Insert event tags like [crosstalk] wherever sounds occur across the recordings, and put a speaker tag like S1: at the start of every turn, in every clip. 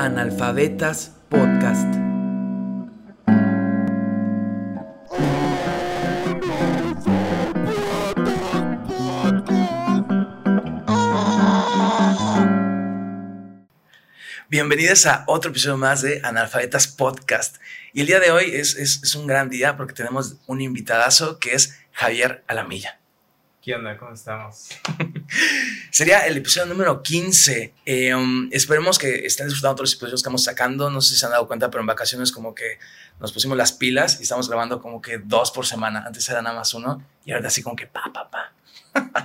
S1: Analfabetas Podcast. Bienvenidos a otro episodio más de Analfabetas Podcast. Y el día de hoy es, es, es un gran día porque tenemos un invitadazo que es Javier Alamilla.
S2: ¿Qué onda? ¿Cómo estamos? [laughs]
S1: Sería el episodio número 15. Eh, um, esperemos que estén disfrutando todos los episodios que estamos sacando. No sé si se han dado cuenta, pero en vacaciones como que nos pusimos las pilas y estamos grabando como que dos por semana. Antes era nada más uno y ahora así como que pa, pa, pa.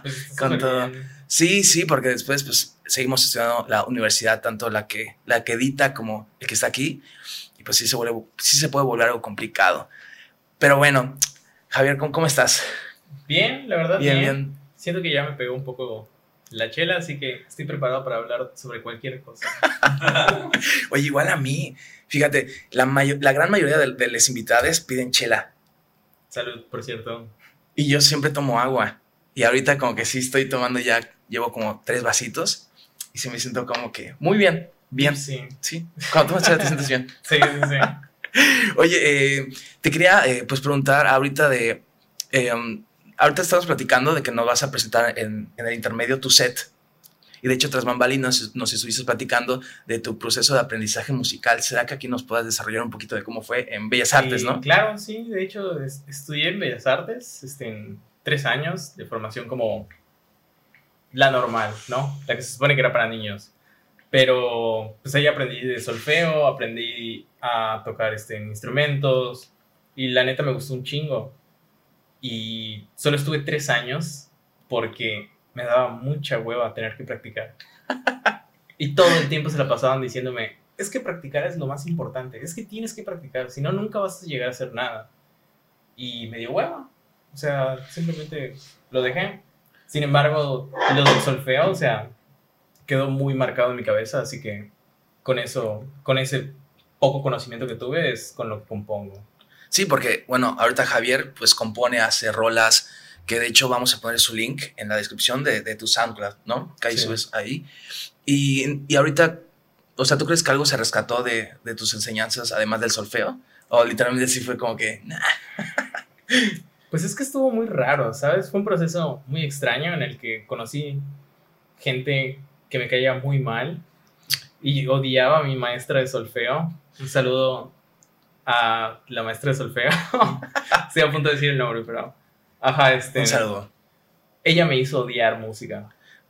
S2: Pues, [laughs]
S1: Con todo.
S2: bien.
S1: Sí, sí, porque después pues seguimos estudiando la universidad, tanto la que, la que edita como el que está aquí. Y pues sí se, vuelve, sí se puede volver algo complicado. Pero bueno, Javier, ¿cómo, cómo estás?
S2: Bien, la verdad,
S1: Bien,
S2: bien,
S1: bien.
S2: Siento que ya me pegó un poco la chela, así que estoy preparado para hablar sobre cualquier cosa. [laughs]
S1: Oye, igual a mí, fíjate, la, la gran mayoría de, de los invitados piden chela
S2: Salud, por cierto.
S1: y yo siempre tomo agua. Y ahorita como que sí estoy tomando ya, llevo como tres vasitos y sí me siento como que muy bien, bien.
S2: Sí,
S1: Sí, cuando tomas chela te sientes bien. [laughs]
S2: sí, sí. sí. [laughs]
S1: Oye, eh, te quería eh, pues preguntar ahorita de, eh, ahorita estamos platicando de que nos vas a presentar en, en el intermedio tu set. Y de hecho, tras bambalinas nos estuviste platicando de tu proceso de aprendizaje musical. ¿Será que aquí nos puedas desarrollar un poquito de cómo fue en Bellas Artes,
S2: Y,
S1: no?
S2: Claro, sí. De hecho, es- estudié en Bellas Artes este, en tres años de formación como la normal, ¿no? La que se supone que era para niños. Pero pues ahí aprendí de solfeo, aprendí a tocar este, instrumentos y la neta me gustó un chingo. Y solo estuve tres años porque me daba mucha hueva tener que practicar. [laughs] Y todo el tiempo se la pasaban diciéndome, es que practicar es lo más importante, es que tienes que practicar, si no, nunca vas a llegar a hacer nada. Y me dio hueva. O sea, simplemente lo dejé. Sin embargo, lo del solfeo, o sea, quedó muy marcado en mi cabeza, así que con eso, con ese poco conocimiento que tuve es con lo que compongo.
S1: Sí, porque, bueno, ahorita Javier pues compone, hace rolas, que de hecho vamos a poner su link en la descripción de, de tu SoundCloud, ¿no? Que ahí
S2: Sí.
S1: subes ahí. Y, y ahorita, o sea, ¿tú crees que algo se rescató de, de tus enseñanzas, además del solfeo? O literalmente sí fue como que, nah, [laughs]
S2: Pues es que estuvo muy raro, ¿sabes? Fue un proceso muy extraño en el que conocí gente que me caía muy mal y odiaba a mi maestra de solfeo. Un saludo a la maestra de solfeo. [laughs] Estoy a punto de decir el nombre, pero... Ajá, este...
S1: un saludo.
S2: Ella me hizo odiar música.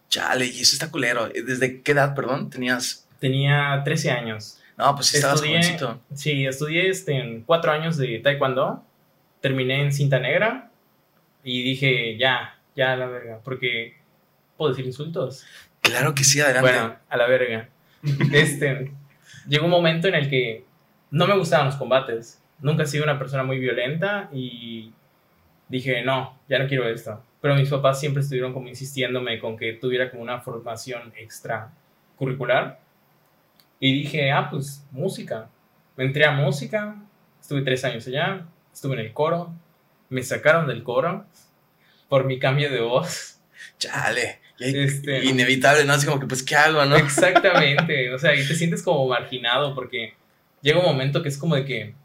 S1: Chale, y eso está culero. ¿Desde qué edad, perdón, tenías?
S2: Tenía 13 años.
S1: No, pues sí estabas
S2: Estudié-
S1: jovencito.
S2: Sí, estudié este, en cuatro años de taekwondo. Terminé en cinta negra y dije, ya, ya a la verga, porque puedo decir insultos.
S1: Claro que sí, adelante.
S2: Bueno, a la verga. [laughs] Este, llegó un momento en el que no me gustaban los combates. Nunca he sido una persona muy violenta y dije, no, ya no quiero esto. Pero mis papás siempre estuvieron como insistiéndome con que tuviera como una formación extra curricular. Y dije, ah, pues música. Me entré a música, estuve tres años allá, estuve en el coro, me sacaron del coro por mi cambio de voz. [laughs]
S1: Chale.
S2: Este-
S1: Inevitable, ¿no? Así como que, pues, ¿qué hago, no?
S2: Exactamente, [laughs] o sea, y te sientes como marginado porque llega un momento que es como de que,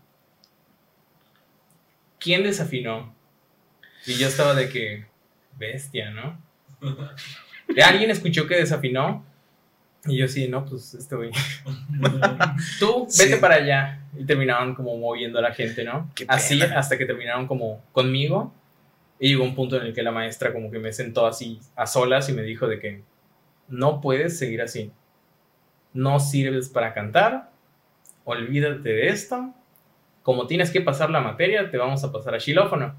S2: ¿quién desafinó? Y yo estaba de que, bestia, ¿no? [laughs] ¿Alguien escuchó que desafinó? Y yo sí, no, pues este güey. [laughs] Tú,
S1: Sí.
S2: vete para allá. Y terminaron como moviendo a la gente, ¿no?
S1: Qué
S2: Así
S1: pena.
S2: hasta que terminaron como conmigo. Y llegó un punto en el que la maestra como que me sentó así a solas y me dijo de que no puedes seguir así. No sirves para cantar. Olvídate de esto. Como tienes que pasar la materia, te vamos a pasar a xilófono.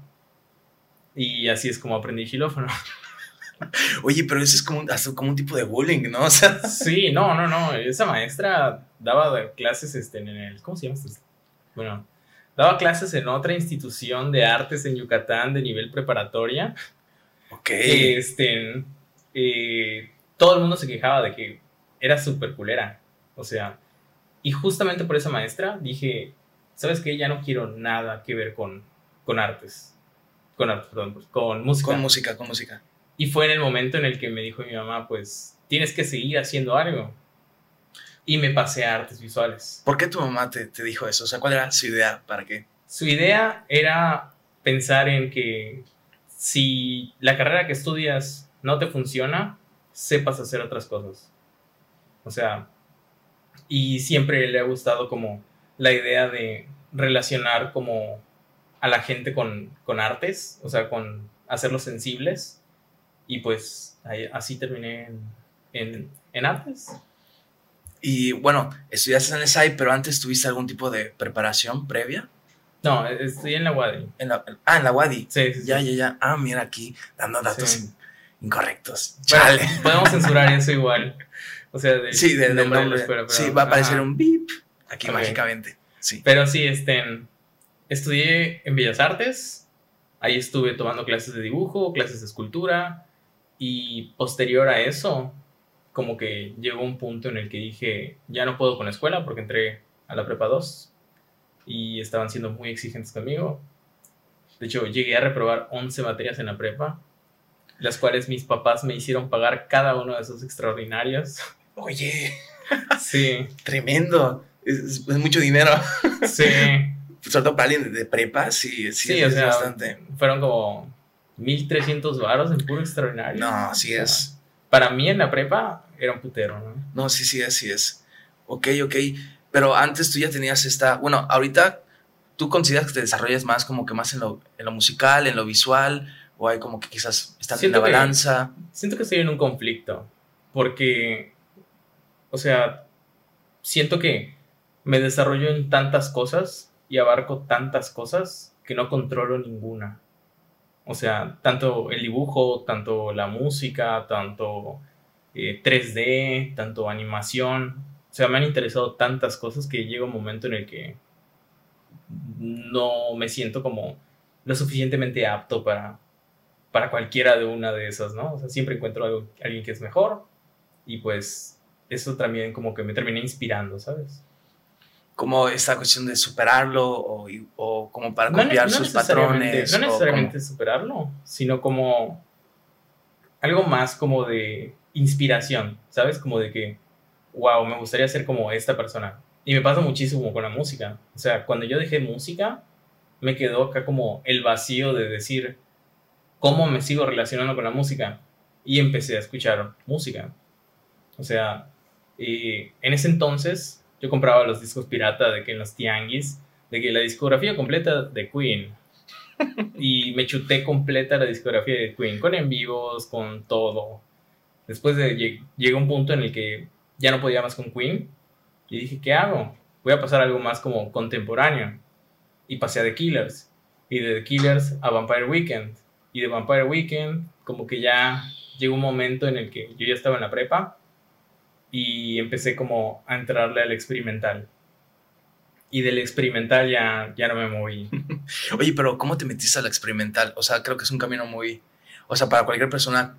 S2: Y así es como aprendí xilófono. [laughs]
S1: Oye, pero eso es como un, hasta como un tipo de bullying, ¿no? [laughs] O sea,
S2: Sí, no, no, no. Esa maestra daba clases este, en el. ¿Cómo se llama esto? Bueno, daba clases en otra institución de artes en Yucatán de nivel preparatoria.
S1: ok.
S2: Este, eh, todo el mundo se quejaba de que era súper culera. O sea, y justamente por esa maestra dije: ¿Sabes qué? Ya no quiero nada que ver con, con artes. Con arte, perdón, pues, con música.
S1: Con música, con música.
S2: Y fue en el momento en el que me dijo mi mamá, pues, tienes que seguir haciendo algo. y me pasé a artes visuales.
S1: ¿Por qué tu mamá te, te dijo eso? O sea, ¿cuál era su idea? ¿Para qué?
S2: Su idea era pensar en que si la carrera que estudias no te funciona, sepas hacer otras cosas. O sea, y siempre le ha gustado como la idea de relacionar como a la gente con, con artes, o sea, con hacerlos sensibles. Y pues ahí- así terminé en, en, en artes.
S1: Y bueno, estudiaste en el SAI, pero antes tuviste algún tipo de preparación previa.
S2: No, estoy en la UADI.
S1: En la, ah, en la WADI.
S2: Sí, sí, sí.
S1: Ya, ya, ya. Ah, mira aquí, dando datos
S2: Sí.
S1: in- incorrectos.
S2: Bueno,
S1: Chale.
S2: podemos censurar eso igual. [laughs] O sea, del,
S1: sí, del
S2: del
S1: nombre.
S2: de la escuela, pero-
S1: sí, va a aparecer
S2: ajá.
S1: un beep aquí
S2: Ok.
S1: mágicamente. Sí.
S2: Pero sí, este, estudié en Bellas Artes. Ahí estuve tomando clases de dibujo, clases de escultura. Y posterior a eso, como que llegó un punto en el que dije, ya no puedo con la escuela porque entré a la prepa 2 y estaban siendo muy exigentes conmigo. De hecho, llegué a reprobar 11 materias en la prepa, las cuales mis papás me hicieron pagar cada uno de esos extraordinarios.
S1: Oye,
S2: Sí, [laughs]
S1: tremendo. Es, es mucho dinero. [laughs]
S2: sí.
S1: Sobre todo para alguien de, prepa, sí, sí,
S2: Sí,
S1: es,
S2: o sea,
S1: bastante.
S2: fueron como 1300 varos en puro extraordinario.
S1: No, sí
S2: O sea,
S1: es.
S2: Para mí en la prepa era un putero, ¿no?
S1: No, sí, sí es, sí es. Ok, ok. Pero antes tú ya tenías esta. Bueno, ahorita tú consideras que te desarrollas más como que más en lo, en lo musical, en lo visual, o hay como que quizás
S2: Siento
S1: en la
S2: que-
S1: balanza.
S2: Siento que estoy en un conflicto, porque, o sea, siento que me desarrollo en tantas cosas y abarco tantas cosas que no controlo ninguna. O sea, tanto el dibujo, tanto la música, tanto eh, 3D, tanto animación. O sea, me han interesado tantas cosas que llega un momento en el que no me siento como lo suficientemente apto para, para cualquiera de una de esas, ¿no? O sea, siempre encuentro algo, alguien que es mejor y pues eso también como que me termina inspirando, ¿sabes?
S1: Como esta cuestión de superarlo o, o como para copiar
S2: no
S1: sus patrones.
S2: No necesariamente superarlo, sino como algo más como de inspiración, ¿sabes? Como de que, wow, me gustaría ser como esta persona. Y me pasa muchísimo con la música. O sea, cuando yo dejé música, me quedó acá como el vacío de decir, ¿cómo me sigo relacionando con la música? Y empecé a escuchar música. O sea, eh, en ese entonces yo compraba los discos pirata de que en los tianguis, de que la discografía completa de Queen. [laughs] Y me chuté completa la discografía de Queen, con en vivos, con todo. Después de, lleg- llegó un punto en el que ya no podía más con Queen y dije, ¿qué hago? Voy a pasar a algo más como contemporáneo. Y pasé a The Killers. Y de The Killers a Vampire Weekend. Y de Vampire Weekend, como que ya llegó un momento en el que yo ya estaba en la prepa y empecé como a entrarle al experimental. Y del experimental ya, ya no me moví. [laughs]
S1: Oye, pero ¿cómo te metiste al experimental? O sea, creo que es un camino muy. O sea, para cualquier persona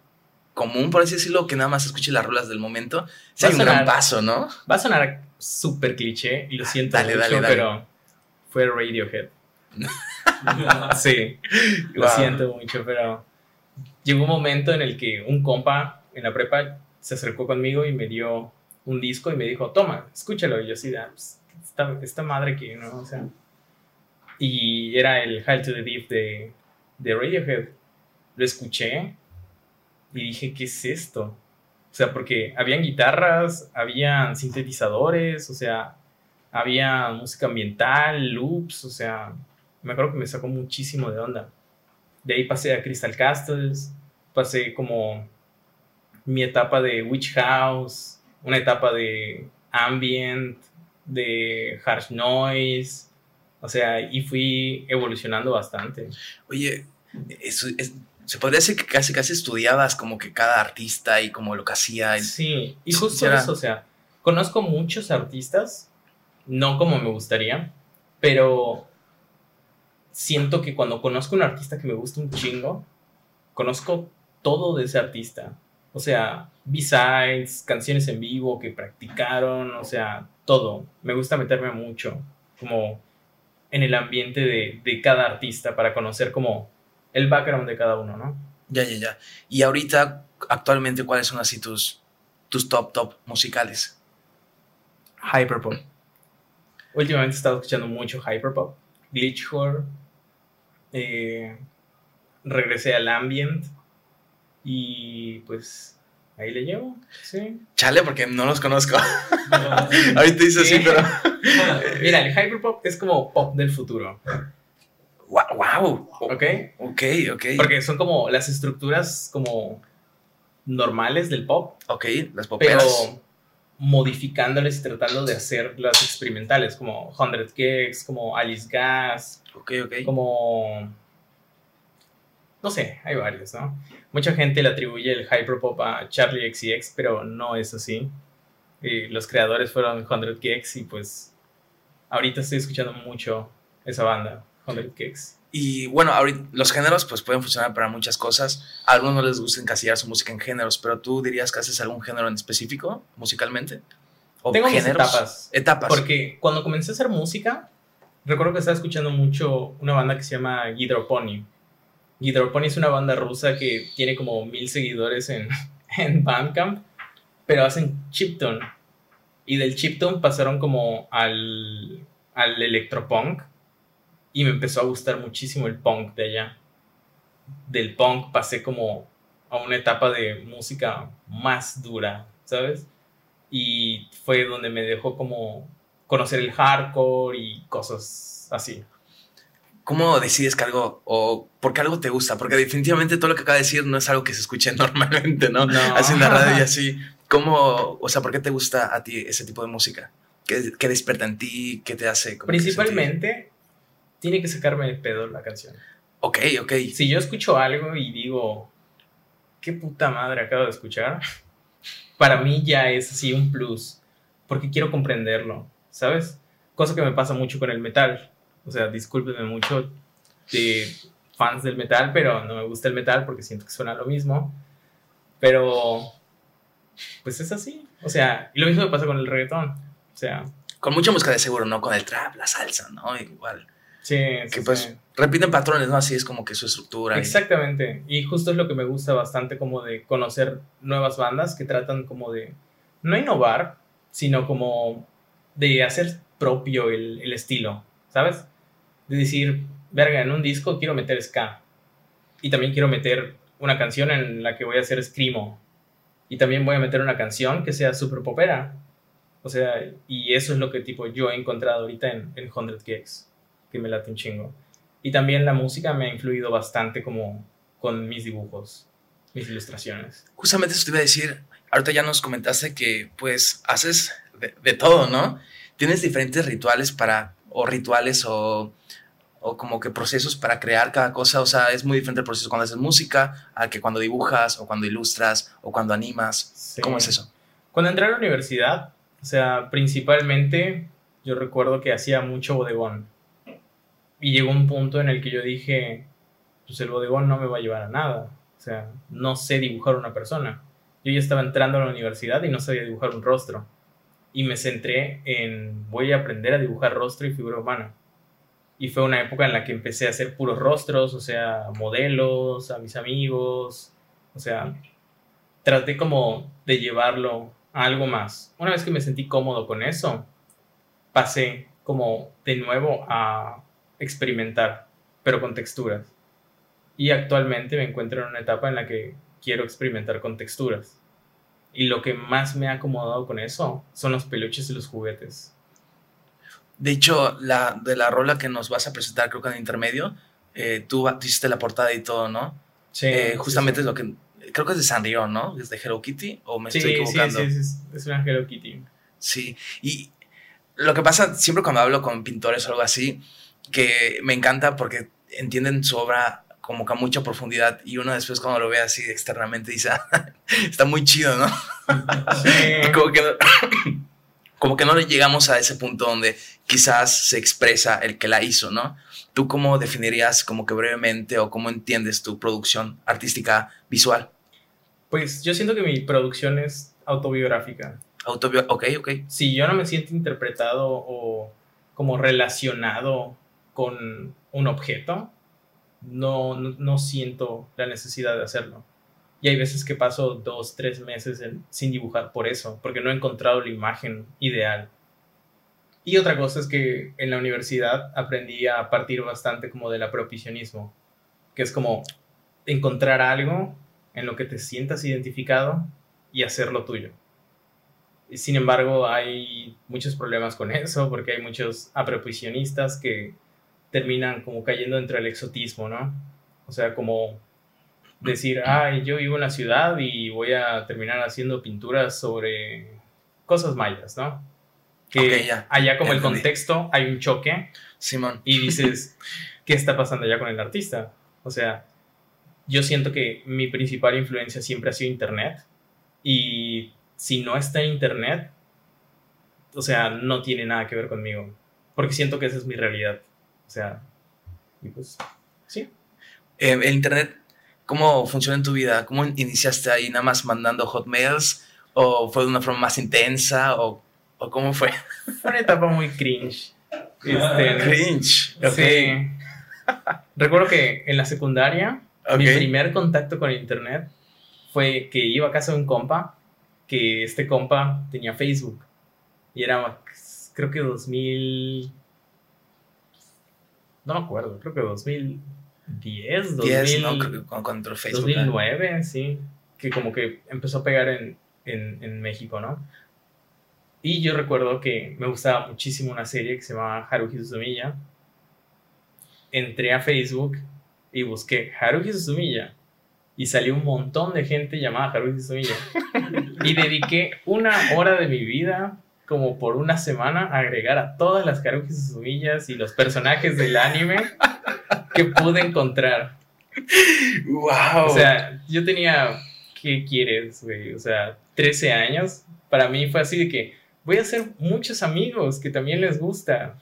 S1: común, por así decirlo, que nada más escuche las rolas del momento, sí hay un gran paso, ¿no?
S2: Va a sonar súper cliché y lo siento
S1: Dale,
S2: mucho,
S1: dale, dale.
S2: pero fue Radiohead. [laughs] Sí, lo
S1: Wow.
S2: siento mucho, pero llegó un momento en el que un compa en la prepa se acercó conmigo y me dio un disco y me dijo, toma, escúchalo. Y yo así, "Ah, pues, esta, madre que, ¿no? O sea, y era el Hail to the Deep de, de Radiohead. Lo escuché y dije, ¿qué es esto? O sea, porque habían guitarras, habían sintetizadores, o sea, había música ambiental, loops, o sea, me acuerdo que me sacó muchísimo de onda. De ahí pasé a Crystal Castles, pasé como mi etapa de Witch House, una etapa de ambient, de harsh noise, o sea, y fui evolucionando bastante.
S1: Oye, eso es- se podría decir que casi casi estudiabas como que cada artista y como lo que hacía. y-
S2: Sí, y justo eso, o sea, conozco muchos artistas, no como me gustaría, pero siento que cuando conozco un artista que me gusta un chingo, conozco todo de ese artista. O sea, B-sides, canciones en vivo que practicaron, o sea, todo. Me gusta meterme mucho, como en el ambiente de, de cada artista para conocer como el background de cada uno, ¿no?
S1: Ya, ya, ya. Y ahorita, actualmente, ¿cuáles son así tus, tus top, top musicales?
S2: Hyperpop. Últimamente he estado escuchando mucho Hyperpop. Glitchcore. Eh, regresé al ambient. Y pues ahí le llevo. Sí.
S1: Chale, porque no los conozco. [laughs] Ahorita dice así, pero.
S2: Mira, el Hyperpop es como pop del futuro.
S1: Wow.
S2: ¿Ok?
S1: Ok, ok.
S2: Porque son como las estructuras como normales del pop.
S1: Ok, las
S2: pero
S1: poperas.
S2: modificándoles y tratando de hacer las experimentales, como 100 Gex, como Alice Gas,
S1: Ok, ok.
S2: como... No sé, hay varios, ¿no? Mucha gente le atribuye el hyperpop a Charlie XCX, pero no es así. Y los creadores fueron 100 Gex y pues ahorita estoy escuchando mucho esa banda, 100 Gex.
S1: Y bueno, ahorita los géneros pues pueden funcionar para muchas cosas. A algunos no les gusta encasillar su música en géneros, pero tú dirías que haces algún género en específico musicalmente? ¿O
S2: Tengo mis
S1: géneros?
S2: etapas.
S1: Etapas.
S2: Porque cuando comencé a hacer música, recuerdo que estaba escuchando mucho una banda que se llama Gidropony. Gidropony es una banda rusa que tiene como mil seguidores en, [laughs] en Bandcamp, pero hacen chiptune. Y del chiptune pasaron como al, al electropunk. Y me empezó a gustar muchísimo el punk de allá. Del punk pasé como a una etapa de música más dura, ¿sabes? Y fue donde me dejó como conocer el hardcore y cosas así.
S1: ¿Cómo decides que algo, o por qué algo te gusta? Porque definitivamente todo lo que acaba de decir no es algo que se escuche [laughs] normalmente, ¿no?
S2: No.
S1: Así en la radio y así. ¿Cómo, o sea, por qué te gusta a ti ese tipo de música? ¿Qué, qué despierta en ti? ¿Qué te hace? como que?
S2: Principalmente, tiene que sacarme de pedo la canción.
S1: Ok, ok.
S2: Si yo escucho algo y digo, qué puta madre acabo de escuchar, [laughs] para mí ya es así un plus, porque quiero comprenderlo, ¿sabes? Cosa que me pasa mucho con el metal. O sea, discúlpenme mucho de fans del metal, pero no me gusta el metal porque siento que suena lo mismo. Pero, pues es así. O sea, y lo mismo me pasa con el reggaetón. O sea,
S1: Con mucha música de seguro, ¿no? Con el trap, la salsa, ¿no? Igual.
S2: sí.
S1: Que
S2: sí,
S1: pues
S2: sí.
S1: repiten patrones, ¿no? Así es como que su estructura. y-
S2: Exactamente. Y justo es lo que me gusta bastante como de conocer nuevas bandas que tratan como de no innovar, sino como de hacer propio el, el estilo, ¿sabes? De decir, verga, en un disco quiero meter ska. Y también quiero meter una canción en la que voy a hacer screamo. Y también voy a meter una canción que sea super popera. O sea, y eso es lo que tipo yo he encontrado ahorita en, en 100 Gigs, que me late un chingo. Y también la música me ha influido bastante como con mis dibujos, mis ilustraciones.
S1: Justamente eso te iba a decir. Ahorita ya nos comentaste que pues haces de todo, ¿no? Tienes diferentes rituales para, o rituales o, o como que procesos para crear cada cosa. O sea, es muy diferente el proceso cuando haces música al que cuando dibujas o cuando ilustras o cuando animas.
S2: Sí.
S1: ¿Cómo es eso?
S2: Cuando entré a la universidad, o sea, principalmente yo recuerdo que hacía mucho bodegón. Y llegó un punto en el que yo dije, pues el bodegón no me va a llevar a nada. O sea, no sé dibujar una persona. Yo ya estaba entrando a la universidad y no sabía dibujar un rostro. Y me centré en, voy a aprender a dibujar rostro y figura humana. Y fue una época en la que empecé a hacer puros rostros, o sea, modelos, a mis amigos, o sea, traté como de llevarlo a algo más. Una vez que me sentí cómodo con eso, pasé como de nuevo a experimentar, pero con texturas. Y actualmente me encuentro en una etapa en la que quiero experimentar con texturas. Y lo que más me ha acomodado con eso son los peluches y los juguetes.
S1: De hecho, la, de la rola que nos vas a presentar, creo que en el intermedio, eh, tú, tú hiciste la portada y todo, ¿no?
S2: Sí,
S1: Eh, justamente
S2: sí.
S1: es lo que. Creo que es de Sanrio, ¿no? Es de Hello Kitty, o me
S2: Sí,
S1: estoy equivocando.
S2: sí, sí, es- es una Hello Kitty.
S1: Sí, y lo que pasa siempre cuando hablo con pintores o algo así, que me encanta porque entienden su obra como que a mucha profundidad y uno después cuando lo ve así externamente dice, "Ah, [laughs] está muy chido, ¿no?
S2: Sí. [laughs]
S1: como, que no [coughs] como que no le llegamos a ese punto donde quizás se expresa el que la hizo, ¿no? ¿Tú cómo definirías como que brevemente o cómo entiendes tu producción artística visual?
S2: Pues yo siento que mi producción es autobiográfica.
S1: Autobio ok, ok.
S2: si yo no me siento interpretado o como relacionado con un objeto, no, no, siento la necesidad de hacerlo. Y hay veces que paso dos, tres meses sin dibujar por eso, porque no he encontrado la imagen ideal. Y otra cosa es que en la universidad aprendí a partir bastante como del apropiacionismo, que es como encontrar algo en lo que te sientas identificado y hacerlo tuyo. Sin embargo, hay muchos problemas con eso, porque hay muchos apropiacionistas que terminan como cayendo entre el exotismo, ¿no? O sea, como decir, ay, yo vivo en la ciudad y voy a terminar haciendo pinturas sobre cosas mayas, ¿no? Que allá como el contexto hay un choque.
S1: Simón.
S2: Y dices, [laughs] ¿qué está pasando allá con el artista? O sea, yo siento que mi principal influencia siempre ha sido Internet. Y si no está en Internet, o sea, no tiene nada que ver conmigo. Porque siento que esa es mi realidad. O sea, y pues, sí.
S1: Eh, el Internet, ¿cómo funciona en tu vida? ¿Cómo iniciaste ahí nada más mandando hotmails? ¿O fue de una forma más intensa? ¿O, o cómo fue?
S2: Fue una etapa muy cringe. Este, [laughs]
S1: cringe.
S2: Sí. Recuerdo que en la secundaria, mi primer contacto con Internet fue que iba a casa de un compa, que este compa tenía Facebook. Y era, creo que 2000 no me acuerdo, creo que 2010,
S1: 2000, ¿no? Cuando Facebook.
S2: 2009, sí, que como que empezó a pegar en, en, en, México, ¿no? Y yo recuerdo que me gustaba muchísimo una serie que se llama Haruhi Suzumiya. Entré a Facebook y busqué Haruhi Suzumiya y salió un montón de gente llamada Haruhi Suzumiya. [laughs] y dediqué una hora de mi vida como por una semana agregar a todas las Haruhi Suzumiyas y los personajes del anime que pude encontrar.
S1: ¡Wow!
S2: O sea, yo tenía, ¿qué quieres, güey? O sea, 13 años. Para mí fue así de que voy a hacer muchos amigos que también les gusta.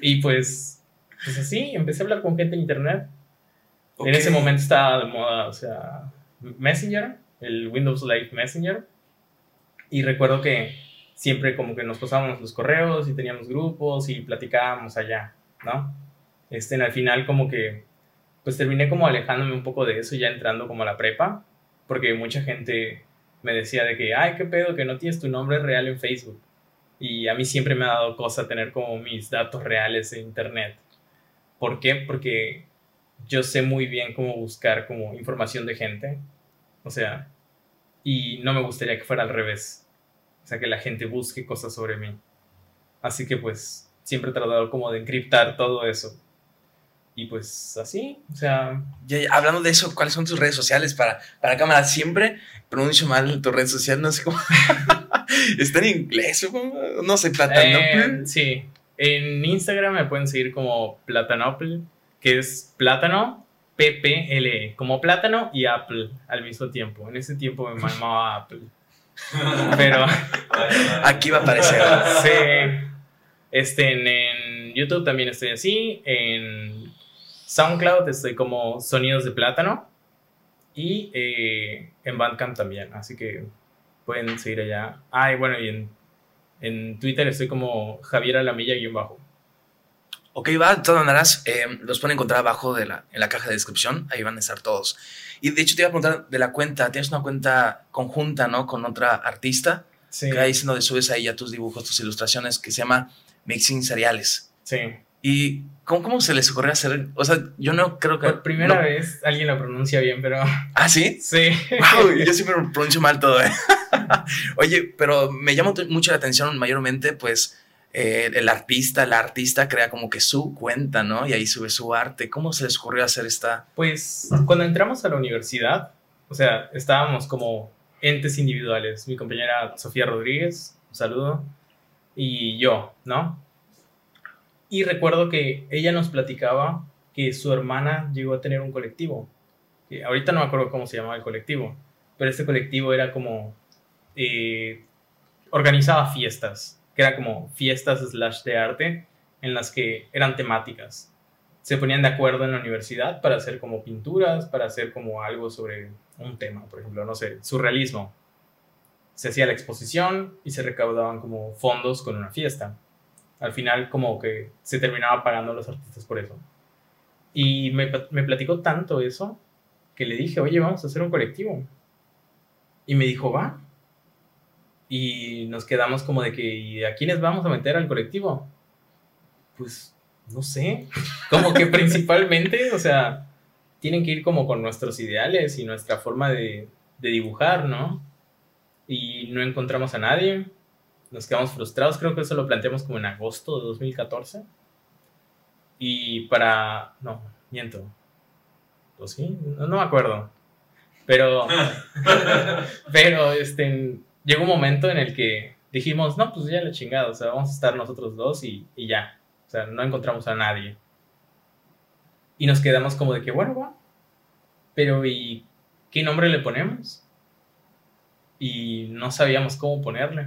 S2: y pues, pues así, empecé a hablar con gente en internet. En ese momento estaba de moda, o sea, Messenger, el Windows Live Messenger. Y recuerdo que siempre como que nos pasábamos los correos y teníamos grupos y platicábamos allá, ¿no? Este, al final como que, pues terminé como alejándome un poco de eso, ya entrando como a la prepa, porque mucha gente me decía de que, ay, qué pedo, que no tienes tu nombre real en Facebook. Y a mí siempre me ha dado cosa tener como mis datos reales en Internet. ¿Por qué? Porque yo sé muy bien cómo buscar como información de gente. O sea, y no me gustaría que fuera al revés o sea, que la gente busque cosas sobre mí. Así que pues siempre he tratado como de encriptar todo eso. Y pues así, o sea...
S1: hablando de eso, ¿cuáles son tus redes sociales para, para cámara? Siempre pronuncio mal tu red social, no sé cómo... [laughs] ¿Está en inglés o No sé,
S2: Platanople. Eh, sí, en Instagram me pueden seguir como Platanople, que es plátano, P-P-L-E, como plátano y Apple al mismo tiempo. En ese tiempo me llamaba Apple. Pero. [laughs]
S1: Aquí va a aparecer.
S2: Sí. Este, en, YouTube también estoy así. En SoundCloud estoy como Sonidos de Plátano. Y eh, en Bandcamp también. Así que pueden seguir allá. Ah, y bueno, y en, en Twitter estoy como Javier Alamilla-bajo.
S1: Ok, va, de todas maneras, eh, los pueden encontrar abajo de la, en la caja de descripción. Ahí van a estar todos. Y de hecho te iba a preguntar de la cuenta, tienes una cuenta conjunta, ¿no? Con otra artista. Sí. Que ahí es donde subes ahí ya tus dibujos, tus ilustraciones, que se llama Mixing Cereales.
S2: Sí.
S1: ¿Y cómo, cómo se les ocurrió hacer? O sea, yo no creo que...
S2: Por primera vez alguien lo pronuncia bien, pero...
S1: ¿Ah, sí?
S2: Sí.
S1: Wow, yo siempre pronuncio mal todo, ¿eh? [laughs] Oye, pero me llama mucho la atención mayormente, pues, eh, el artista, la artista crea como que su cuenta, ¿no? Y ahí sube su arte. ¿Cómo se les ocurrió hacer esta?
S2: Pues cuando entramos a la universidad, o sea, estábamos como entes individuales. Mi compañera Sofía Rodríguez, un saludo, y yo, ¿no? Y recuerdo que ella nos platicaba que su hermana llegó a tener un colectivo. Que ahorita no me acuerdo cómo se llamaba el colectivo, pero este colectivo era como... Eh, organizaba fiestas que eran como fiestas slash de arte en las que eran temáticas. Se ponían de acuerdo en la universidad para hacer como pinturas, para hacer como algo sobre un tema, por ejemplo, no sé, surrealismo. Se hacía la exposición y se recaudaban como fondos con una fiesta. Al final como que se terminaba pagando a los artistas por eso. Y me, me platicó tanto eso que le dije, oye, vamos a hacer un colectivo. Y me dijo, va. Y nos quedamos como de que, ¿y a quiénes vamos a meter al colectivo? Pues, no sé. [laughs] Como que principalmente, o sea, tienen que ir como con nuestros ideales y nuestra forma de, de dibujar, ¿no? Y no encontramos a nadie. Nos quedamos frustrados. Creo que eso lo planteamos como en agosto de 2014. Y para... No, miento. ¿O sí? No, no me acuerdo. Pero... [laughs] pero, este... Llegó un momento en el que dijimos, no, pues ya la chingada, o sea, vamos a estar nosotros dos y, y ya. O sea, no encontramos a nadie. Y nos quedamos como de que, bueno, va. Pero, ¿y qué nombre le ponemos? Y no sabíamos cómo ponerle.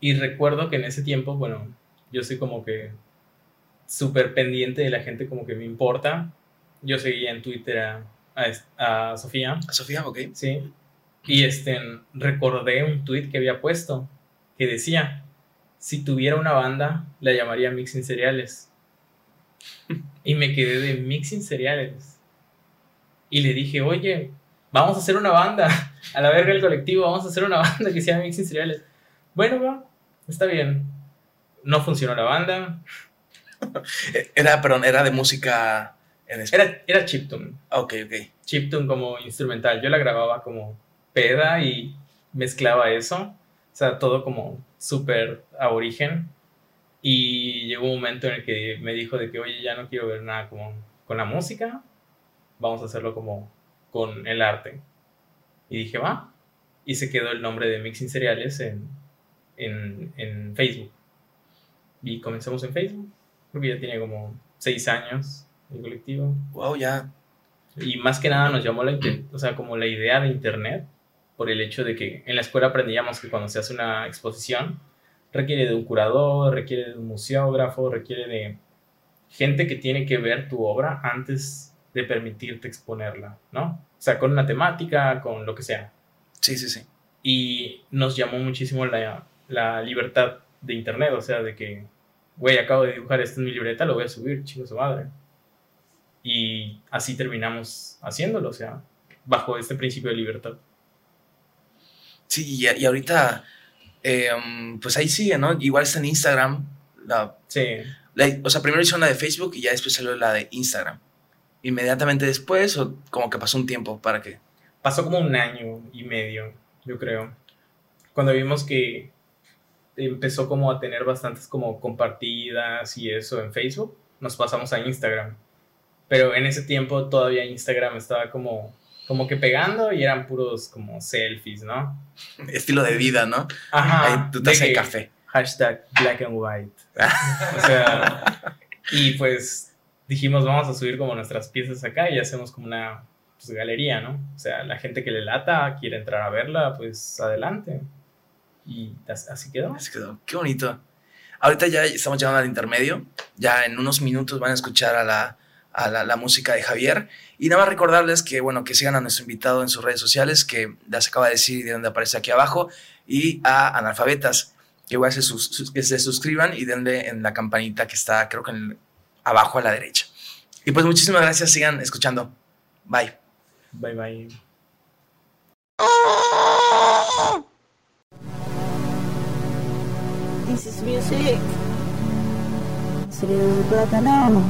S2: Y recuerdo que en ese tiempo, bueno, yo soy como que súper pendiente de la gente, como que me importa. Yo seguía en Twitter a, a, a Sofía.
S1: A Sofía, ok.
S2: Sí. Y este, recordé un tweet que había puesto que decía, si tuviera una banda, la llamaría Mixing Cereales. Y me quedé de Mixing Cereales. Y le dije, oye, vamos a hacer una banda. [laughs] A la verga el colectivo, vamos a hacer una [laughs] banda que se llama Mixing Cereales. Bueno, va, está bien. No funcionó la banda. [laughs]
S1: Era, perdón, era de música en
S2: Era, era chiptune.
S1: Ok, ok.
S2: Chiptune como instrumental. Yo la grababa como peda y mezclaba eso. O sea, todo como súper aborigen. Y llegó un momento en el que me dijo de que, oye, ya no quiero ver nada como con la música. Vamos a hacerlo como con el arte. Y dije, va. Y se quedó el nombre de Mixing Cereales en, en, en Facebook. Y comenzamos en Facebook. Creo que ya tiene como seis años el colectivo.
S1: Wow, ya.
S2: Y más que nada nos llamó la, o sea, como la idea de Internet por el hecho de que en la escuela aprendíamos que cuando se hace una exposición requiere de un curador, requiere de un museógrafo, requiere de gente que tiene que ver tu obra antes de permitirte exponerla, ¿no? O sea, con una temática, con lo que sea.
S1: Sí, sí, sí.
S2: Y nos llamó muchísimo la, la libertad de Internet, o sea, de que, güey, acabo de dibujar esto en mi libreta, lo voy a subir, chico su madre. Y así terminamos haciéndolo, o sea, bajo este principio de libertad.
S1: Sí, y, y ahorita, eh, pues ahí sigue, ¿no? Igual está en Instagram. La,
S2: Sí,
S1: la- o sea, primero hizo una de Facebook y ya después salió la de Instagram. Inmediatamente después, o como que pasó un tiempo para que.
S2: pasó como un año y medio, yo creo. Cuando vimos que empezó como a tener bastantes como compartidas y eso en Facebook, nos pasamos a Instagram. Pero en ese tiempo todavía Instagram estaba como, como que pegando y eran puros como selfies, ¿no?
S1: Estilo de vida, ¿no?
S2: Ajá.
S1: Ahí tu taza de café.
S2: Hashtag black and white. [laughs] O sea, y pues dijimos, vamos a subir como nuestras piezas acá y hacemos como una pues, galería, ¿no? O sea, la gente que le lata, quiere entrar a verla, pues adelante. Y as- así quedó.
S1: Así quedó. Qué bonito. Ahorita ya estamos llegando al intermedio. Ya en unos minutos van a escuchar a la, a la, la música de Javier. Y nada más recordarles que, bueno, que sigan a nuestro invitado en sus redes sociales, que las acaba de decir y de donde aparece aquí abajo, y a Analfabetas, que igual se, sus- sus- que se suscriban y denle en la campanita que está, creo que en el- abajo a la derecha. Y pues muchísimas gracias, sigan escuchando. Bye.
S2: Bye bye.
S3: This is music. Cerebro de plátano.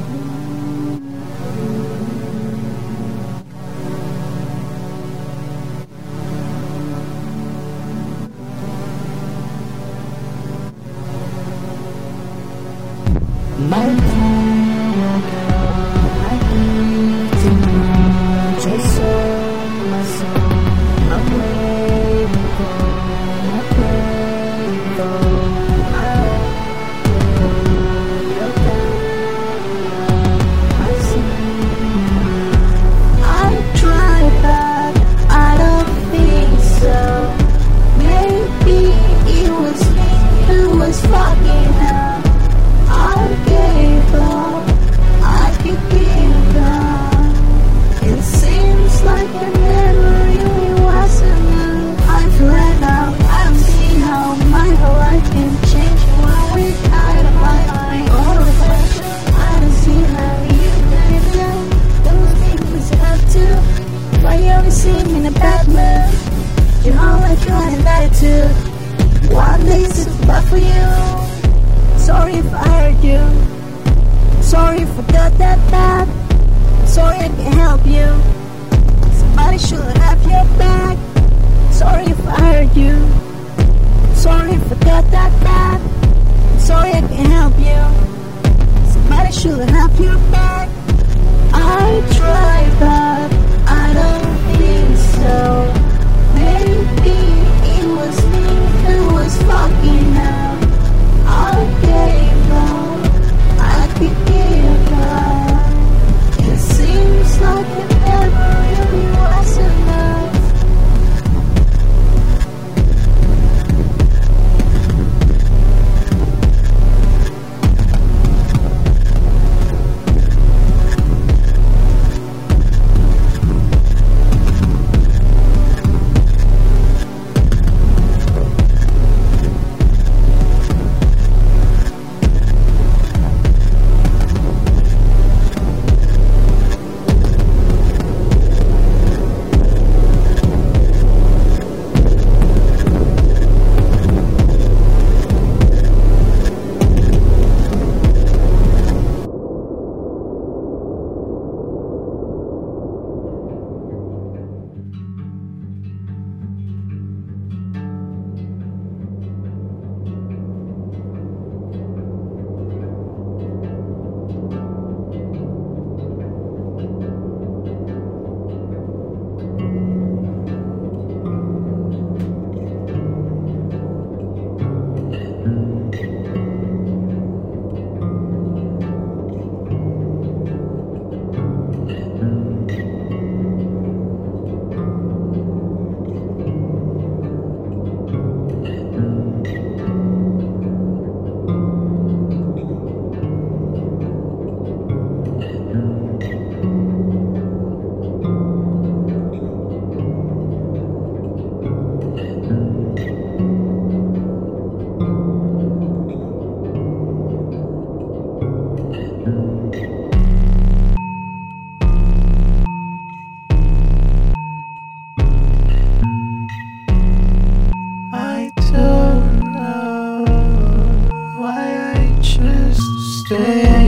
S4: Yeah.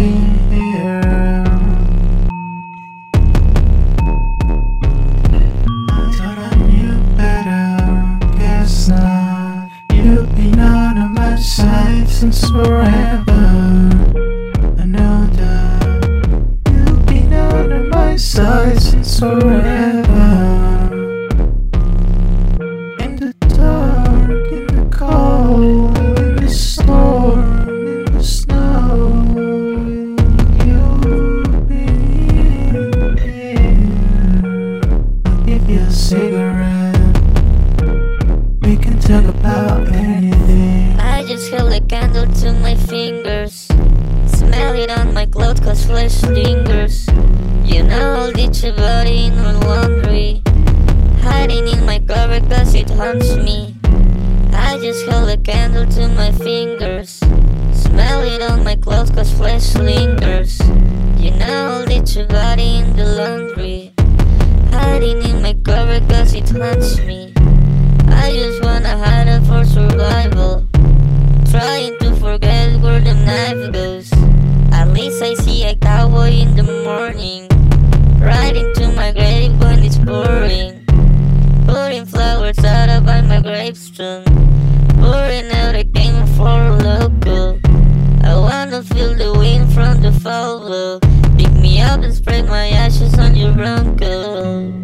S4: Pick me up and spread my ashes on your blanket.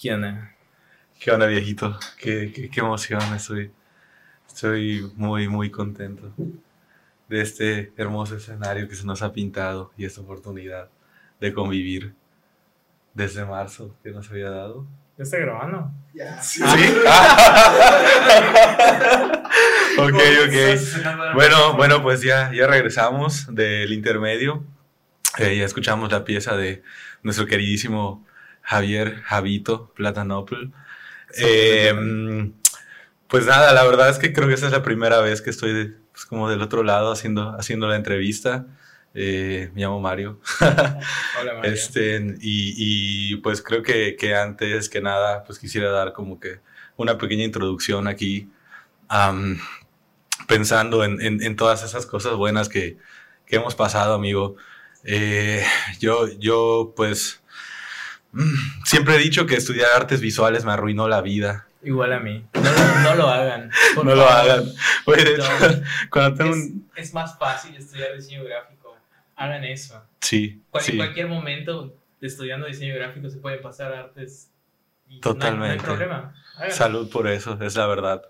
S2: ¿Qué onda?
S5: ¿Qué onda, viejito? Qué, qué, qué emoción, estoy, estoy muy, muy contento de este hermoso escenario que se nos ha pintado y esta oportunidad de convivir desde marzo que nos había dado.
S2: ¿Ya está grabando?
S5: ¿Sí? [laughs] ok, ok. Bueno, bueno, pues ya, ya regresamos del intermedio. Eh, ya escuchamos la pieza de nuestro queridísimo Javier Javito Platanopl. Eh, pues nada, la verdad es que creo que esa es la primera vez que estoy de- pues, como del otro lado haciendo, haciendo la entrevista. Eh, me llamo Mario. [laughs]
S2: Hola, Mario.
S5: Este, y, y, pues creo que, que antes que nada, pues quisiera dar como que una pequeña introducción aquí, pensando en, en- en todas esas cosas buenas que, que hemos pasado, amigo. Eh, yo, yo, pues, siempre he dicho que estudiar artes visuales me arruinó la vida.
S2: Igual a mí. No, lo- no lo hagan.
S5: No lo hagan. De hecho, [laughs] cuando tengo
S2: Es,
S5: un...
S2: es más fácil estudiar diseño gráfico. Hagan eso.
S5: Sí,
S2: Cual- En cualquier momento de estudiando diseño gráfico se puede pasar a artes. y no hay-
S5: Totalmente.
S2: No hay, problema. Háganlo.
S5: Salud por eso, es la verdad.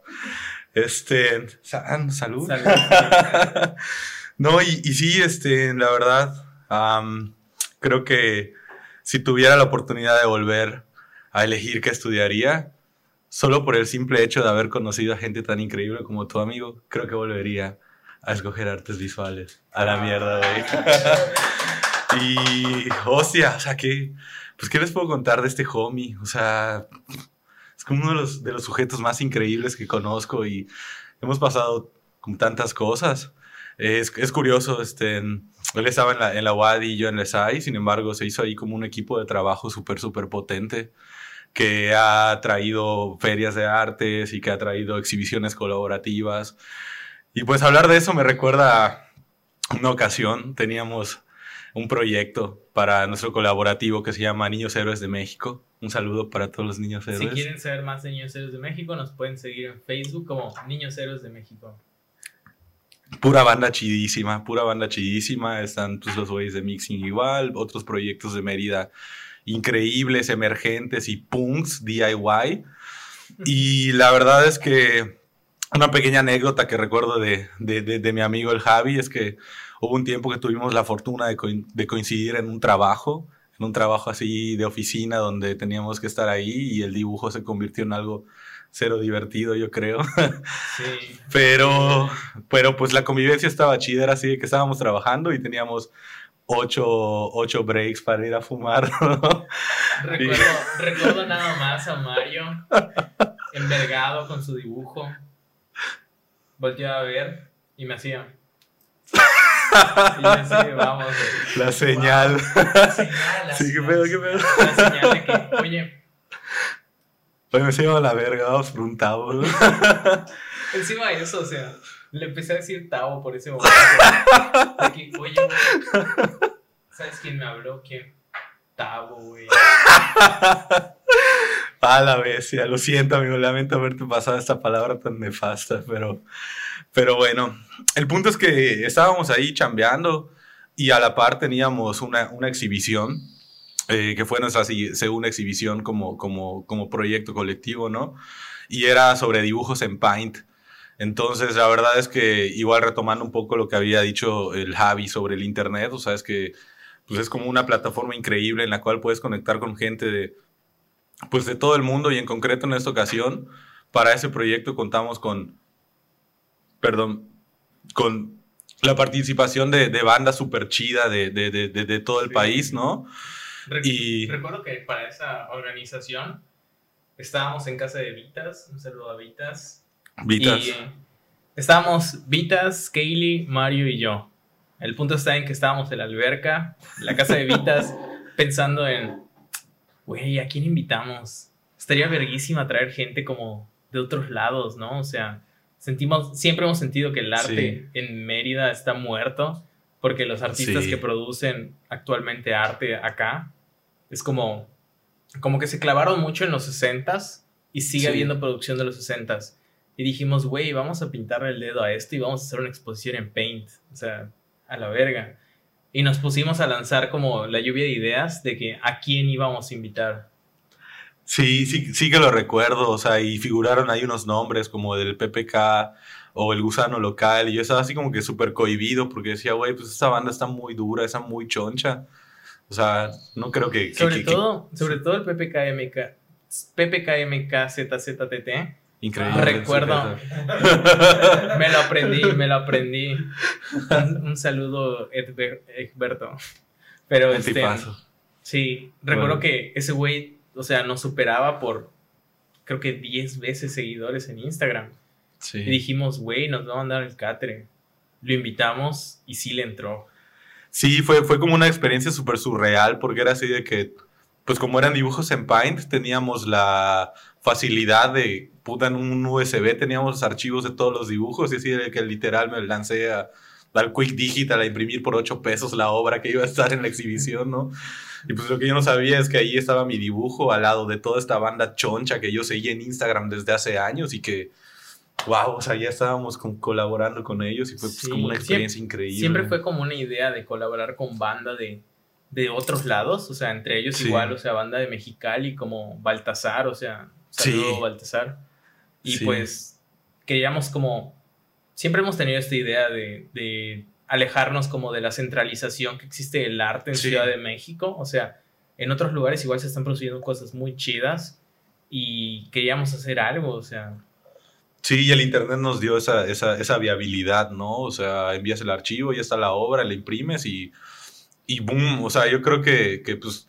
S5: Este, sa- salud.
S2: Salud. [laughs]
S5: no, y, y sí, este, la verdad, creo que si tuviera la oportunidad de volver a elegir qué estudiaría, solo por el simple hecho de haber conocido a gente tan increíble como tu amigo, creo que volvería a escoger artes visuales. A la mierda, güey. [laughs] y, hostia, o sea, que, pues, ¿qué les puedo contar de este homie? O sea, es como uno de los, de los sujetos más increíbles que conozco y hemos pasado con tantas cosas. Es, es curioso, este, él estaba en la, en la UAD y yo en la SAI, sin embargo, se hizo ahí como un equipo de trabajo súper, súper potente que ha traído ferias de artes y que ha traído exhibiciones colaborativas. Y pues hablar de eso me recuerda a una ocasión, teníamos un proyecto para nuestro colaborativo que se llama Niños Héroes de México. Un saludo para todos los niños
S2: Si
S5: héroes.
S2: quieren saber más de Niños Héroes de México, nos pueden seguir en Facebook como Niños Héroes de México.
S5: Pura banda chidísima, pura banda chidísima. Están pues, los güeyes de Mixing igual, otros proyectos de Mérida increíbles, emergentes y punks DIY. Y la verdad es que una pequeña anécdota que recuerdo de, de- de- de mi amigo el Javi es que hubo un tiempo que tuvimos la fortuna de, coin- de coincidir en un trabajo, en un trabajo así de oficina donde teníamos que estar ahí y el dibujo se convirtió en algo cero divertido, yo creo.
S2: Sí. [laughs]
S5: Pero, pero pues la convivencia estaba chida, era así de que estábamos trabajando y teníamos ocho, ocho breaks para ir a fumar. ¿no?
S2: Recuerdo, recuerdo nada más a Mario [laughs] envergado con su dibujo. Volteaba a ver y me hacía. Y vamos. güey.
S5: La señal.
S2: La señal, la
S5: Sí, qué
S2: señal,
S5: pedo, qué pedo.
S2: La señal de que, oye,
S5: Oye, me se llama la verga, vamos por un tabo. ¿no? [laughs]
S2: encima de eso, o sea, le empecé a decir Tavo por ese momento. De que, oye, güey, ¿sabes quién me habló? ¿Quién? Tavo, güey. [laughs]
S5: A la bestia, lo siento, amigo, lamento haberte pasado esta palabra tan nefasta, pero, pero bueno, el punto es que estábamos ahí chambeando y a la par teníamos una, una exhibición, eh, que fue nuestra segunda exhibición como, como, como proyecto colectivo, ¿no? Y era sobre dibujos en Paint. Entonces, la verdad es que igual retomando un poco lo que había dicho el Javi sobre el Internet, o sea, es que pues es como una plataforma increíble en la cual puedes conectar con gente de, pues de todo el mundo y en concreto en esta ocasión, para ese proyecto contamos con, perdón, con la participación de, de bandas súper chida de, de, de, de- de todo el
S2: Sí.
S5: país, ¿no?
S2: Re-
S5: Y-
S2: Recuerdo que para esa organización estábamos en casa de Vitas, un saludo a Vitas.
S5: Vitas.
S2: Y eh, estábamos Vitas, Kaylee, Mario y yo. El punto está en que estábamos en la alberca, en la casa de Vitas, [laughs] pensando en, güey, ¿a quién invitamos? Estaría verguísima traer gente como de otros lados, ¿no? O sea, sentimos, siempre hemos sentido que el arte en Mérida está muerto, porque los artistas
S5: Sí.
S2: que producen actualmente arte acá, es como, como que se clavaron mucho en los 60s y sigue
S5: Sí.
S2: habiendo producción de los 60s. Y dijimos, güey, vamos a pintarle el dedo a esto y vamos a hacer una exposición en Paint. O sea, a la verga. Y nos pusimos a lanzar como la lluvia de ideas de que a quién íbamos a invitar.
S5: Sí, sí, sí que lo recuerdo, o sea, y figuraron ahí unos nombres como del PPK o el gusano local, y yo estaba así como que súper cohibido porque decía, güey, pues esta banda está muy dura, está muy choncha. O sea, no creo que... que-
S2: Sobre
S5: que- que-
S2: todo, sobre todo el PPKMK, PPKMKZZTT.
S5: increíble.
S2: recuerdo. [laughs] Me lo aprendí, me lo aprendí. Un, un saludo, Egberto. Pero este, sí, recuerdo
S5: Bueno.
S2: que ese güey, o sea, nos superaba por creo que 10 veces seguidores en Instagram.
S5: Sí.
S2: Y dijimos, güey, nos va a mandar el catre. Lo invitamos y sí le entró.
S5: Sí, fue, fue como una experiencia súper surreal porque era así de que, pues como eran dibujos en Paint, teníamos la facilidad de, puta, en un USB teníamos los archivos de todos los dibujos y así de que literal me lancé a dar Quick Digital a imprimir por 8 pesos la obra que iba a estar en la exhibición, ¿no? Y pues lo que yo no sabía es que ahí estaba mi dibujo al lado de toda esta banda choncha que yo seguía en Instagram desde hace años y que, wow, o sea, ya estábamos con- colaborando con ellos y fue pues,
S2: Sí,
S5: como una
S2: siempre-
S5: experiencia increíble.
S2: Siempre fue como una idea de colaborar con banda de, de otros lados, o sea, entre ellos
S5: Sí.
S2: igual, o sea, banda de Mexicali como Baltasar, o sea, saludo
S5: Sí.
S2: Baltasar. Y pues queríamos como, siempre hemos tenido esta idea de, de alejarnos como de la centralización que existe del arte en. Ciudad de México, o sea, en otros lugares igual se están produciendo cosas muy chidas y queríamos hacer algo, o sea,
S5: Sí, y el Internet nos dio esa, esa, esa viabilidad, ¿no? O sea, envías el archivo, ya está la obra, la imprimes y, y boom. O sea, yo creo que, que, pues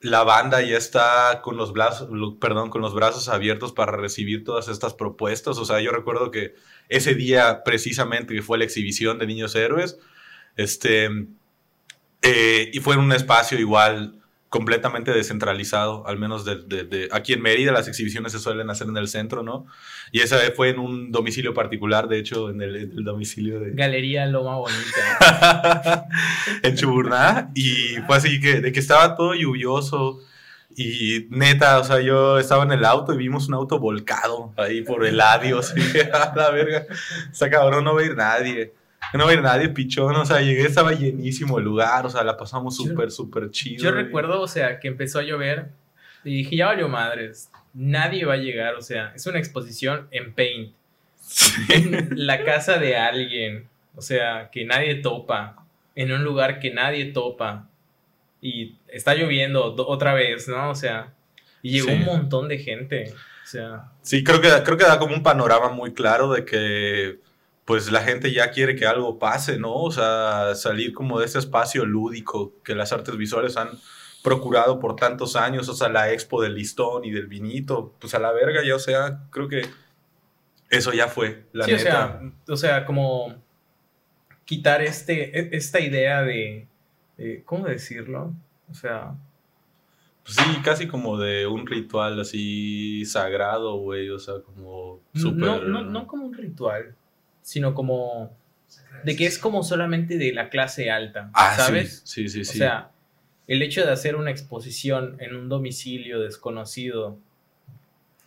S5: la banda ya está con los, brazos, perdón, con los brazos abiertos para recibir todas estas propuestas. O sea, yo recuerdo que ese día precisamente que fue la exhibición de Niños Héroes, este, eh, y fue en un espacio igual completamente descentralizado, al menos de, de- de- aquí en Mérida las exhibiciones se suelen hacer en el centro, ¿no? Y esa vez fue en un domicilio particular, de hecho, en el, domicilio de...
S2: Galería Loma Bonita. [laughs]
S5: en Chuburná, y fue así que, de que estaba todo lluvioso, y neta, o sea, yo estaba en el auto y vimos un auto volcado ahí por el adiós, [laughs] a la verga, esa cabrón no va a ir nadie. No va a ir nadie, pichón. O sea, llegué, estaba llenísimo el lugar. O sea, la pasamos súper, súper chido.
S2: Yo recuerdo, o sea, que empezó a llover y dije, ya valió madres, nadie va a llegar, o sea, es una exposición en Paint, en la casa de alguien, o sea, que nadie topa, en un lugar que nadie topa, y está lloviendo do- otra vez, ¿no? O sea, y llegó
S5: Sí.
S2: un montón de gente, o sea,
S5: Sí, creo que, creo que da como un panorama muy claro de que pues la gente ya quiere que algo pase, ¿no? O sea, salir como de ese espacio lúdico que las artes visuales han procurado por tantos años, o sea, la expo del listón y del vinito, pues a la verga ya, o sea, creo que eso ya fue, la
S2: sí, o
S5: neta.
S2: sea, o sea, como quitar este, e- esta idea de, de- ¿cómo decirlo? O sea,
S5: Pues sí, casi como de un ritual así sagrado, güey, o sea, como súper...
S2: No, no, no como un ritual, sino como de que es como solamente de la clase alta,
S5: Ah,
S2: ¿sabes?
S5: Sí, sí, sí.
S2: O
S5: sí.
S2: sea, el hecho de hacer una exposición en un domicilio desconocido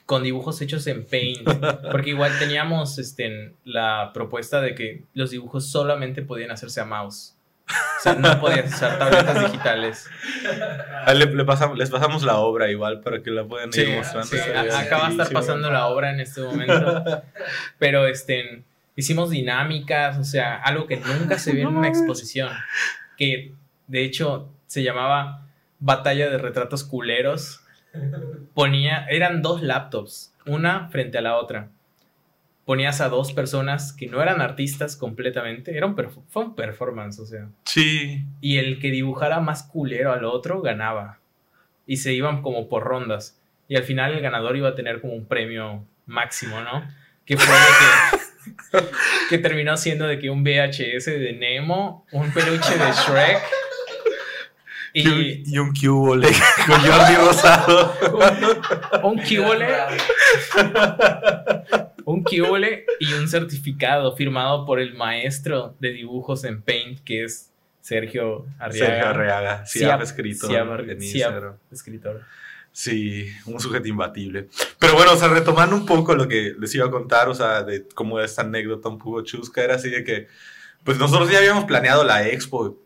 S2: con dibujos hechos en Paint, [laughs] porque igual teníamos este, la propuesta de que los dibujos solamente podían hacerse a mouse. O sea, no podías usar tabletas digitales.
S5: Ah, le- le pasamos, les pasamos la obra igual para que la puedan
S2: Sí,
S5: ir mostrando.
S2: sí,
S5: Estaría
S2: a- acá va a estar pasando la obra en este momento. Pero este, hicimos dinámicas, o sea, algo que nunca se ve en una [laughs] exposición. Que de hecho se llamaba Batalla de Retratos Culeros. Ponía, eran dos laptops, una frente a la otra. Ponías a dos personas que no eran artistas completamente, era un fue un performance, o sea.
S5: Sí,
S2: Y el que dibujara más culero al otro ganaba. Y se iban como por rondas. Y al final el ganador iba a tener como un premio máximo, ¿no? Que fue de que, [laughs] que terminó siendo de que un VHS de Nemo, un peluche de Shrek
S5: y,
S2: y
S5: un cubole [laughs] con Jordi Rosado.
S2: un cubole, un cubole y un certificado firmado por el maestro de dibujos en Paint que es Sergio Arriaga.
S5: Sergio Arriaga, sí,
S2: Siap-
S5: ha escrito
S2: Siap-
S5: en
S2: Siap-
S5: Instagram.
S2: escritor.
S5: Sí, un sujeto imbatible. Pero bueno, o sea, retomando un poco lo que les iba a contar, o sea, de cómo esta anécdota un poco chusca, era así de que, pues nosotros ya habíamos planeado la expo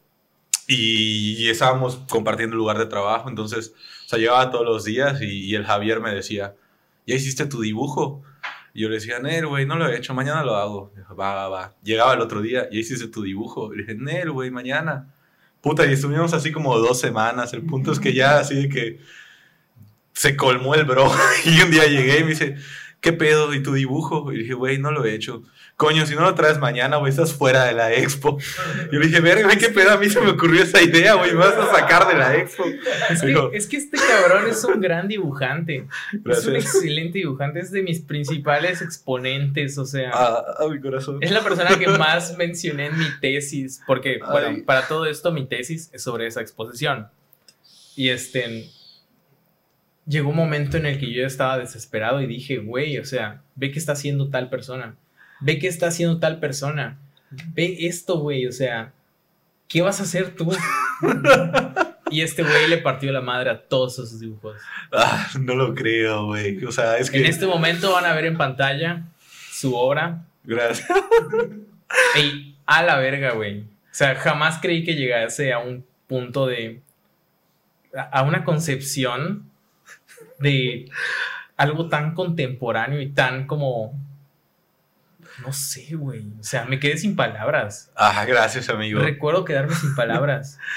S5: y, estábamos compartiendo lugar de trabajo, entonces, o sea, llegaba todos los días y, y el Javier me decía, ¿ya hiciste tu dibujo? Y yo le decía, Nel, güey, no lo he hecho, mañana lo hago. Va, va, va. Llegaba el otro día, ¿ya hiciste tu dibujo? Y le dije, Nel, güey, mañana. Puta, y estuvimos así como dos semanas. El punto es que ya así de que se colmó el bro. [laughs] Y un día llegué y me dice, ¿qué pedo? ¿Y tu dibujo? Y dije, güey, no lo he hecho. Coño, si no lo traes mañana, güey, estás fuera de la expo. Y le dije, verga, güey, qué pedo, a mí se me ocurrió esa idea, güey, me vas a sacar de la expo.
S2: Es que, es que este cabrón es un gran dibujante. Es un
S5: Gracias.
S2: excelente dibujante. Es de mis principales exponentes. O sea,
S5: Ah, a mi corazón.
S2: es la persona que más mencioné en mi tesis. Porque,
S5: Ay.
S2: bueno, para todo esto, mi tesis es sobre esa exposición. Y este. Llegó un momento en el que yo estaba desesperado y dije, güey, o sea, ve qué está haciendo tal persona. Ve qué está haciendo tal persona. Ve esto, güey, o sea, ¿qué vas a hacer tú? y este güey le partió la madre a todos esos dibujos.
S5: Ah, no lo creo, güey. O sea, es que...
S2: En este momento van a ver en pantalla su obra.
S5: Gracias.
S2: A la verga, güey. O sea, jamás creí que llegase a un punto de. a una concepción de algo tan contemporáneo y tan como. No sé, güey. O sea, me quedé sin palabras.
S5: Ah, gracias, amigo.
S2: Recuerdo quedarme sin palabras. [laughs]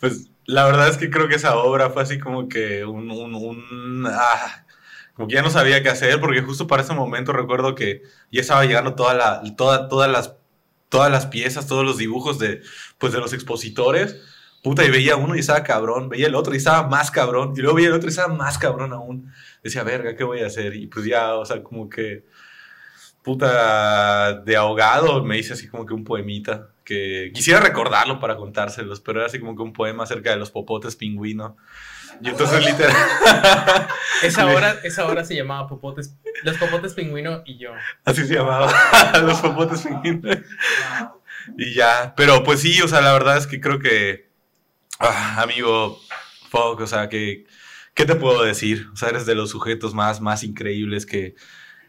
S5: Pues la verdad es que creo que esa obra fue así como que un, un, un- ah, como que ya no sabía qué hacer, porque justo para ese momento recuerdo que ya estaba llegando toda la, toda, todas las, todas las piezas, todos los dibujos de, pues de los expositores. Puta, y veía uno y estaba cabrón, veía el otro y estaba más cabrón, y luego veía el otro y estaba más cabrón aún. Decía, verga, ¿qué voy a hacer? Y pues ya, o sea, como que, puta, de ahogado me hice así como que un poemita, que quisiera recordarlo para contárselos, pero era así como que un poema acerca de los popotes pingüino. Y entonces literal... [laughs]
S2: Esa hora, esa hora se llamaba Popotes. Los Popotes Pingüino y yo.
S5: Así se llamaba, [laughs] los popotes pingüino. Y ya, pero pues sí, o sea, la verdad es que creo que, ah, amigo, fuck, o sea, que, ¿qué te puedo decir? O sea, eres de los sujetos más, más increíbles que,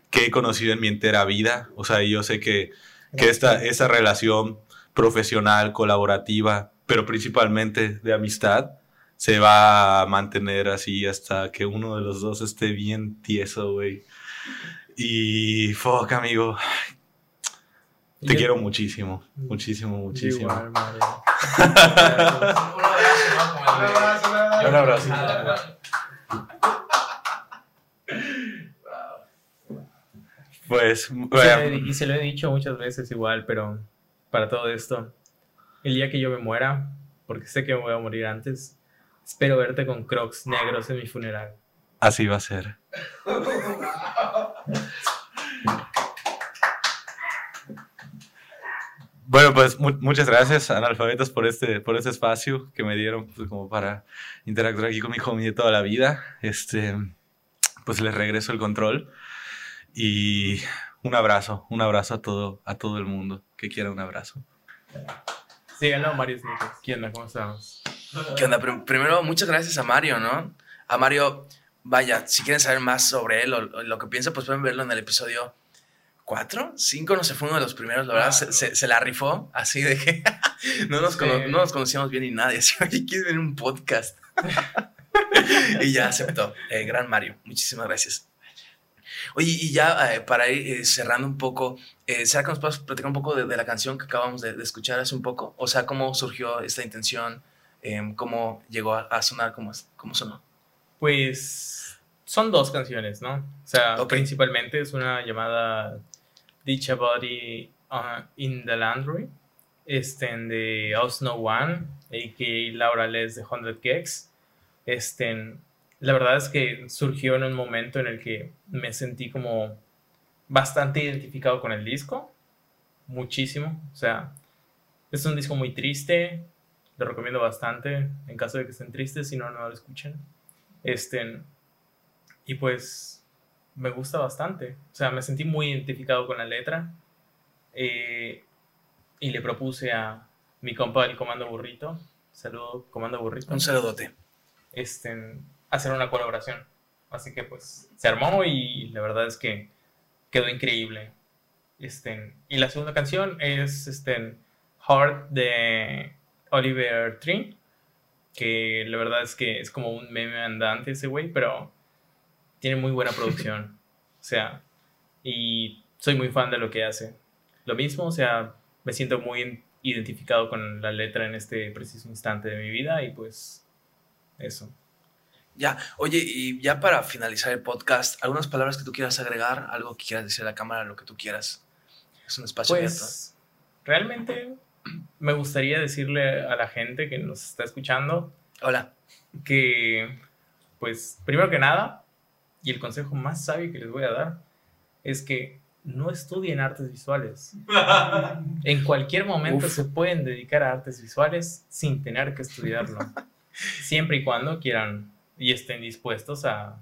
S5: que he conocido en mi entera vida. O sea, yo sé que, que esta, esa relación profesional, colaborativa, pero principalmente de amistad, se va a mantener así hasta que uno de los dos esté bien tieso, güey. Y fuck, amigo, te
S2: Yo-
S5: quiero muchísimo, muchísimo, muchísimo.
S2: Igual, Mario. [laughs]
S5: Un abrazo. Pues,
S2: Se lo he
S5: bueno,
S2: di- y se lo he dicho muchas veces igual, pero para todo esto, el día que yo me muera, porque sé que me voy a morir antes, espero verte con crocs negros en mi funeral.
S5: así va a ser. [laughs] Bueno, pues mu- muchas gracias, analfabetas, por este, por este espacio que me dieron pues, como para interactuar aquí con mi homie de toda la vida. Este, pues les regreso el control y un abrazo, un abrazo a todo, a todo el mundo que quiera un abrazo.
S2: Síganlo, Mario Snickers. ¿Quién onda? ¿Cómo estamos?
S1: ¿Qué onda? Prim- Primero, muchas gracias a Mario, ¿no? A Mario, vaya, si quieren saber más sobre él o, o lo que piensa, pues pueden verlo en el episodio 4, 5, no sé, fue uno de los primeros, la verdad, se, se- se la rifó, así de que [laughs] no, nos cono-
S2: Sí.
S1: no nos conocíamos bien ni nadie, así, oye, ¿quieres ver un podcast? [laughs] y ya aceptó. Eh, gran Mario, muchísimas gracias. Oye, y ya eh, para ir eh, cerrando un poco, eh, ¿será que nos puedes platicar un poco de, de la canción que acabamos de, de escuchar hace un poco? O sea, ¿cómo surgió esta intención? Em, ¿Cómo llegó a, a sonar? ¿Cómo, ¿Cómo sonó?
S2: Pues son dos canciones, ¿no? O sea, principalmente es una llamada Dicha Body uh, in the Landry, este, de Us No One, a.k.a. Laura Les de 100 Gex. Este, la verdad es que surgió en un momento en el que me sentí como bastante identificado con el disco, muchísimo. O sea, es un disco muy triste, lo recomiendo bastante en caso de que estén tristes, si no, no lo escuchen. Este, y pues me gusta bastante. O sea, me sentí muy identificado con la letra. eh, y le propuse a mi compa del Comando Burrito, saludo Comando Burrito,
S1: Un saludote.
S2: este, hacer una colaboración. Así que pues se armó y la verdad es que quedó increíble. Este, y la segunda canción es este, Heart de Oliver Tree, que la verdad es que es como un meme andante ese güey, pero tiene muy buena producción. o sea, y soy muy fan de lo que hace. Lo mismo, o sea, me siento muy identificado con la letra en este preciso instante de mi vida y pues eso.
S1: Ya, oye, y ya para finalizar el podcast, ¿algunas palabras que tú quieras agregar? ¿Algo que quieras decir a la cámara? Lo que tú quieras. Es un espacio abierto.
S2: Pues realmente me gustaría decirle a la gente que nos está escuchando
S1: Hola.
S2: que, pues, primero que nada, y el consejo más sabio que les voy a dar, es que no estudien artes visuales. [laughs] En cualquier momento
S1: Uf.
S2: se pueden dedicar a artes visuales sin tener que estudiarlo. [laughs] Siempre y cuando quieran y estén dispuestos a,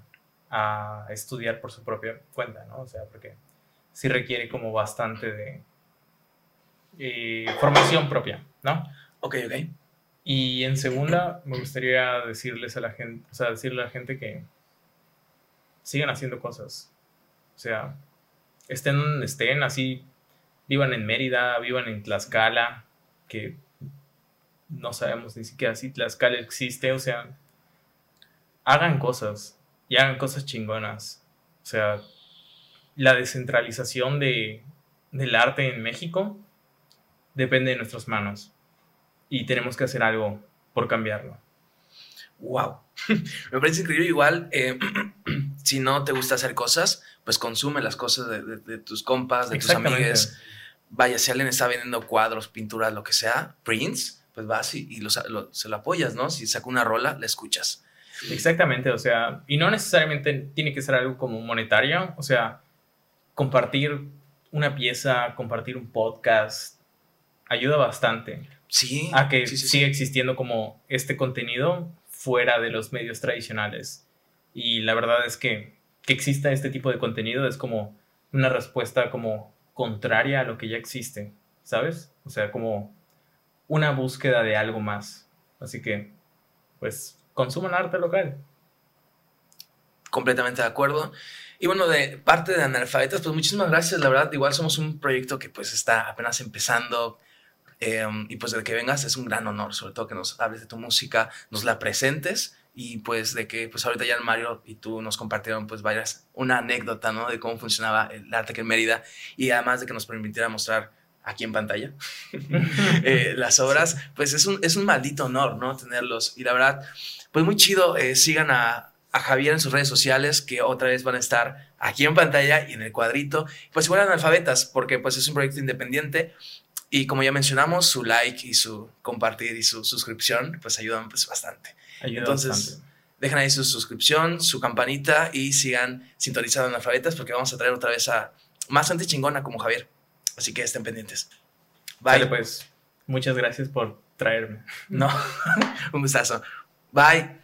S2: a estudiar por su propia cuenta, ¿no? O sea, porque sí requiere como bastante de eh, formación propia, ¿no?
S1: Ok, ok.
S2: Y en segunda, me gustaría decirles a la gente, o sea, decirle a la gente que sigan haciendo cosas. O sea, estén donde estén, así, vivan en Mérida, vivan en Tlaxcala, que no sabemos ni siquiera si Tlaxcala existe, o sea, hagan cosas y hagan cosas chingonas. O sea, la descentralización de, del arte en México depende de nuestras manos y tenemos que hacer algo por cambiarlo.
S1: Wow. [laughs] Me parece increíble. Igual, eh, [clears throat] si no te gusta hacer cosas, pues consume las cosas de, de- de tus compas, de tus amigues. Vaya, si alguien está vendiendo cuadros, pinturas, lo que sea, prints, pues vas y, y los- lo- se lo apoyas, ¿no? Si saca una rola, la escuchas.
S2: Exactamente, o sea, y no necesariamente tiene que ser algo como monetario, o sea, compartir una pieza, compartir un podcast, ayuda bastante
S1: Sí.
S2: a que
S1: sí, sí, sí.
S2: siga existiendo como este contenido fuera de los medios tradicionales. Y la verdad es que que exista este tipo de contenido es como una respuesta como contraria a lo que ya existe, ¿sabes? O sea, como una búsqueda de algo más. Así que, pues, consuman arte local.
S1: Completamente de acuerdo. Y bueno, de parte de analfabetas, pues muchísimas gracias. La verdad, igual somos un proyecto que pues está apenas empezando. eh, y pues de que vengas es un gran honor, sobre todo que nos hables de tu música, nos la presentes y pues de que pues ahorita ya el Mario y tú nos compartieron pues varias, una anécdota, ¿no? De cómo funcionaba el arte aquí en Mérida y además de que nos permitiera mostrar aquí en pantalla [laughs] eh, las obras, pues es un, es un maldito honor, ¿no? Tenerlos. Y la verdad, pues muy chido, eh, sigan a, a Javier en sus redes sociales, que otra vez van a estar aquí en pantalla y en el cuadrito. Pues igual analfabetas, porque pues es un proyecto independiente. Y como ya mencionamos, su like y su compartir y su suscripción, pues ayudan pues bastante.
S2: Ayuda
S1: Entonces,
S2: bastante.
S1: Dejen ahí su suscripción, su campanita y sigan sintonizando analfabetas porque vamos a traer otra vez a más gente chingona como Javier. Así que estén pendientes. Bye.
S2: Vale, pues, muchas gracias por traerme.
S1: No, [laughs] un gustazo. Bye.